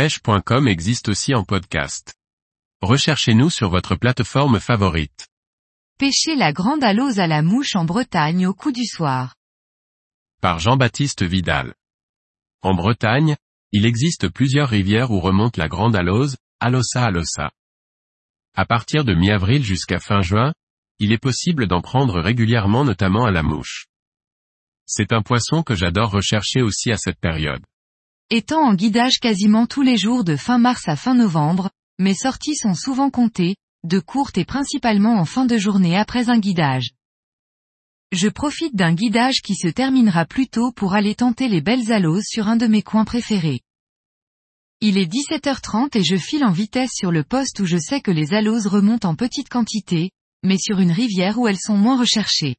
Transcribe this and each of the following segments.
pêche.com existe aussi en podcast. Recherchez-nous sur votre plateforme favorite. Pêcher la grande alose à la mouche en Bretagne au coup du soir. Par Jean-Baptiste Vidal. En Bretagne, il existe plusieurs rivières où remonte la grande alose, Alosa alosa. À partir de mi-avril jusqu'à fin juin, il est possible d'en prendre régulièrement notamment à la mouche. C'est un poisson que j'adore rechercher aussi à cette période. Étant en guidage quasiment tous les jours de fin mars à fin novembre, mes sorties sont souvent comptées, de courtes et principalement en fin de journée après un guidage. Je profite d'un guidage qui se terminera plus tôt pour aller tenter les belles aloses sur un de mes coins préférés. Il est 17h30 et je file en vitesse sur le poste où je sais que les aloses remontent en petite quantité, mais sur une rivière où elles sont moins recherchées.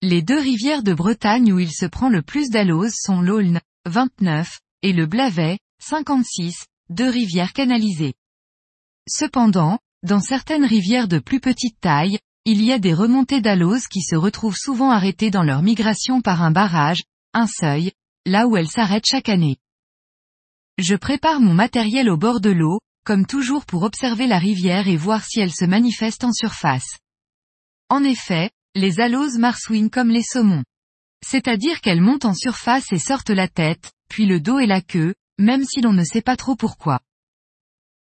Les deux rivières de Bretagne où il se prend le plus d'aloses sont l'Aulne, 29, et le Blavet, 56, deux rivières canalisées. Cependant, dans certaines rivières de plus petite taille, il y a des remontées d'aloses qui se retrouvent souvent arrêtées dans leur migration par un barrage, un seuil, là où elles s'arrêtent chaque année. Je prépare mon matériel au bord de l'eau, comme toujours pour observer la rivière et voir si elle se manifeste en surface. En effet, les aloses marsouinent comme les saumons. C'est-à-dire qu'elles montent en surface et sortent la tête, puis le dos et la queue, même si l'on ne sait pas trop pourquoi.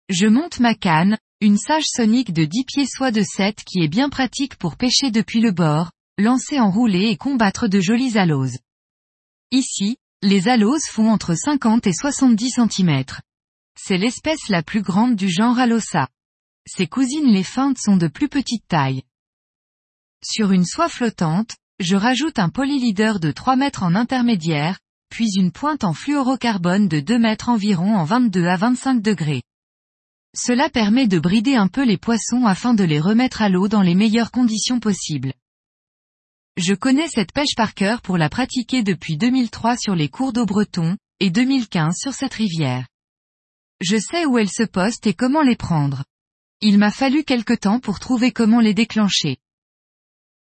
Je monte ma canne, une sage sonique de 10 pieds soit de 7 qui est bien pratique pour pêcher depuis le bord, lancer en roulée et combattre de jolies aloses. Ici, les aloses font entre 50 et 70 cm. C'est l'espèce la plus grande du genre Alosa. Ses cousines les feintes sont de plus petite taille. Sur une soie flottante, je rajoute un polyleader de 3 mètres en intermédiaire, puis une pointe en fluorocarbone de 2 mètres environ en 22 à 25 degrés. Cela permet de brider un peu les poissons afin de les remettre à l'eau dans les meilleures conditions possibles. Je connais cette pêche par cœur pour la pratiquer depuis 2003 sur les cours d'eau bretons, et 2015 sur cette rivière. Je sais où elles se postent et comment les prendre. Il m'a fallu quelque temps pour trouver comment les déclencher.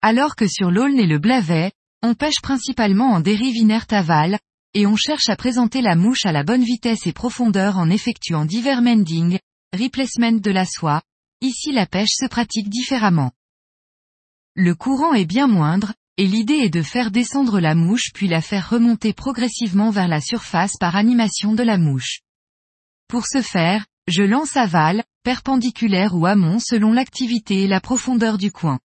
Alors que sur l'Aulne et le Blavet, on pêche principalement en dérive inerte aval, et on cherche à présenter la mouche à la bonne vitesse et profondeur en effectuant divers mending, replacement de la soie, ici la pêche se pratique différemment. Le courant est bien moindre, et l'idée est de faire descendre la mouche puis la faire remonter progressivement vers la surface par animation de la mouche. Pour ce faire, je lance aval, perpendiculaire ou amont selon l'activité et la profondeur du coin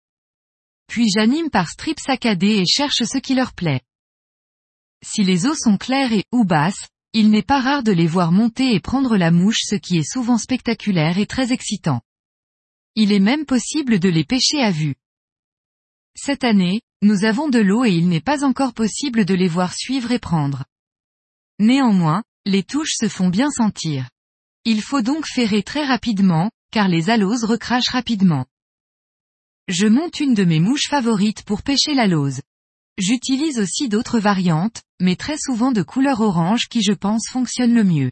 puis j'anime par strip saccadé et cherche ce qui leur plaît. Si les eaux sont claires et ou basses, il n'est pas rare de les voir monter et prendre la mouche ce qui est souvent spectaculaire et très excitant. Il est même possible de les pêcher à vue. Cette année, nous avons de l'eau et il n'est pas encore possible de les voir suivre et prendre. Néanmoins, les touches se font bien sentir. Il faut donc ferrer très rapidement, car les aloses recrachent rapidement. Je monte une de mes mouches favorites pour pêcher la lose. J'utilise aussi d'autres variantes, mais très souvent de couleur orange qui je pense fonctionne le mieux.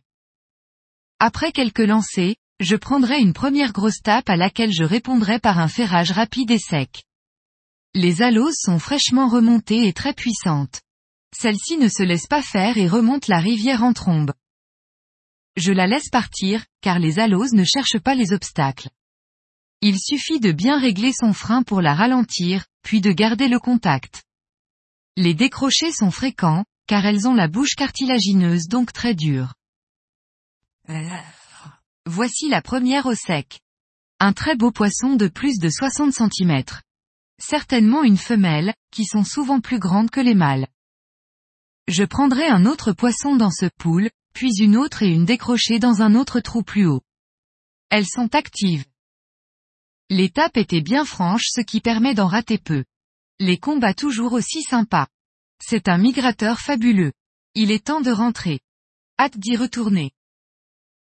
Après quelques lancers, je prendrai une première grosse tape à laquelle je répondrai par un ferrage rapide et sec. Les aloses sont fraîchement remontées et très puissantes. Celle-ci ne se laisse pas faire et remonte la rivière en trombe. Je la laisse partir, car les aloses ne cherchent pas les obstacles. Il suffit de bien régler son frein pour la ralentir, puis de garder le contact. Les décrochés sont fréquents, car elles ont la bouche cartilagineuse donc très dure. Voici la première au sec. Un très beau poisson de plus de 60 cm. Certainement une femelle, qui sont souvent plus grandes que les mâles. Je prendrai un autre poisson dans ce pool, puis une autre et une décrochée dans un autre trou plus haut. Elles sont actives. L'étape était bien franche ce qui permet d'en rater peu. Les combats toujours aussi sympas. C'est un migrateur fabuleux. Il est temps de rentrer. Hâte d'y retourner.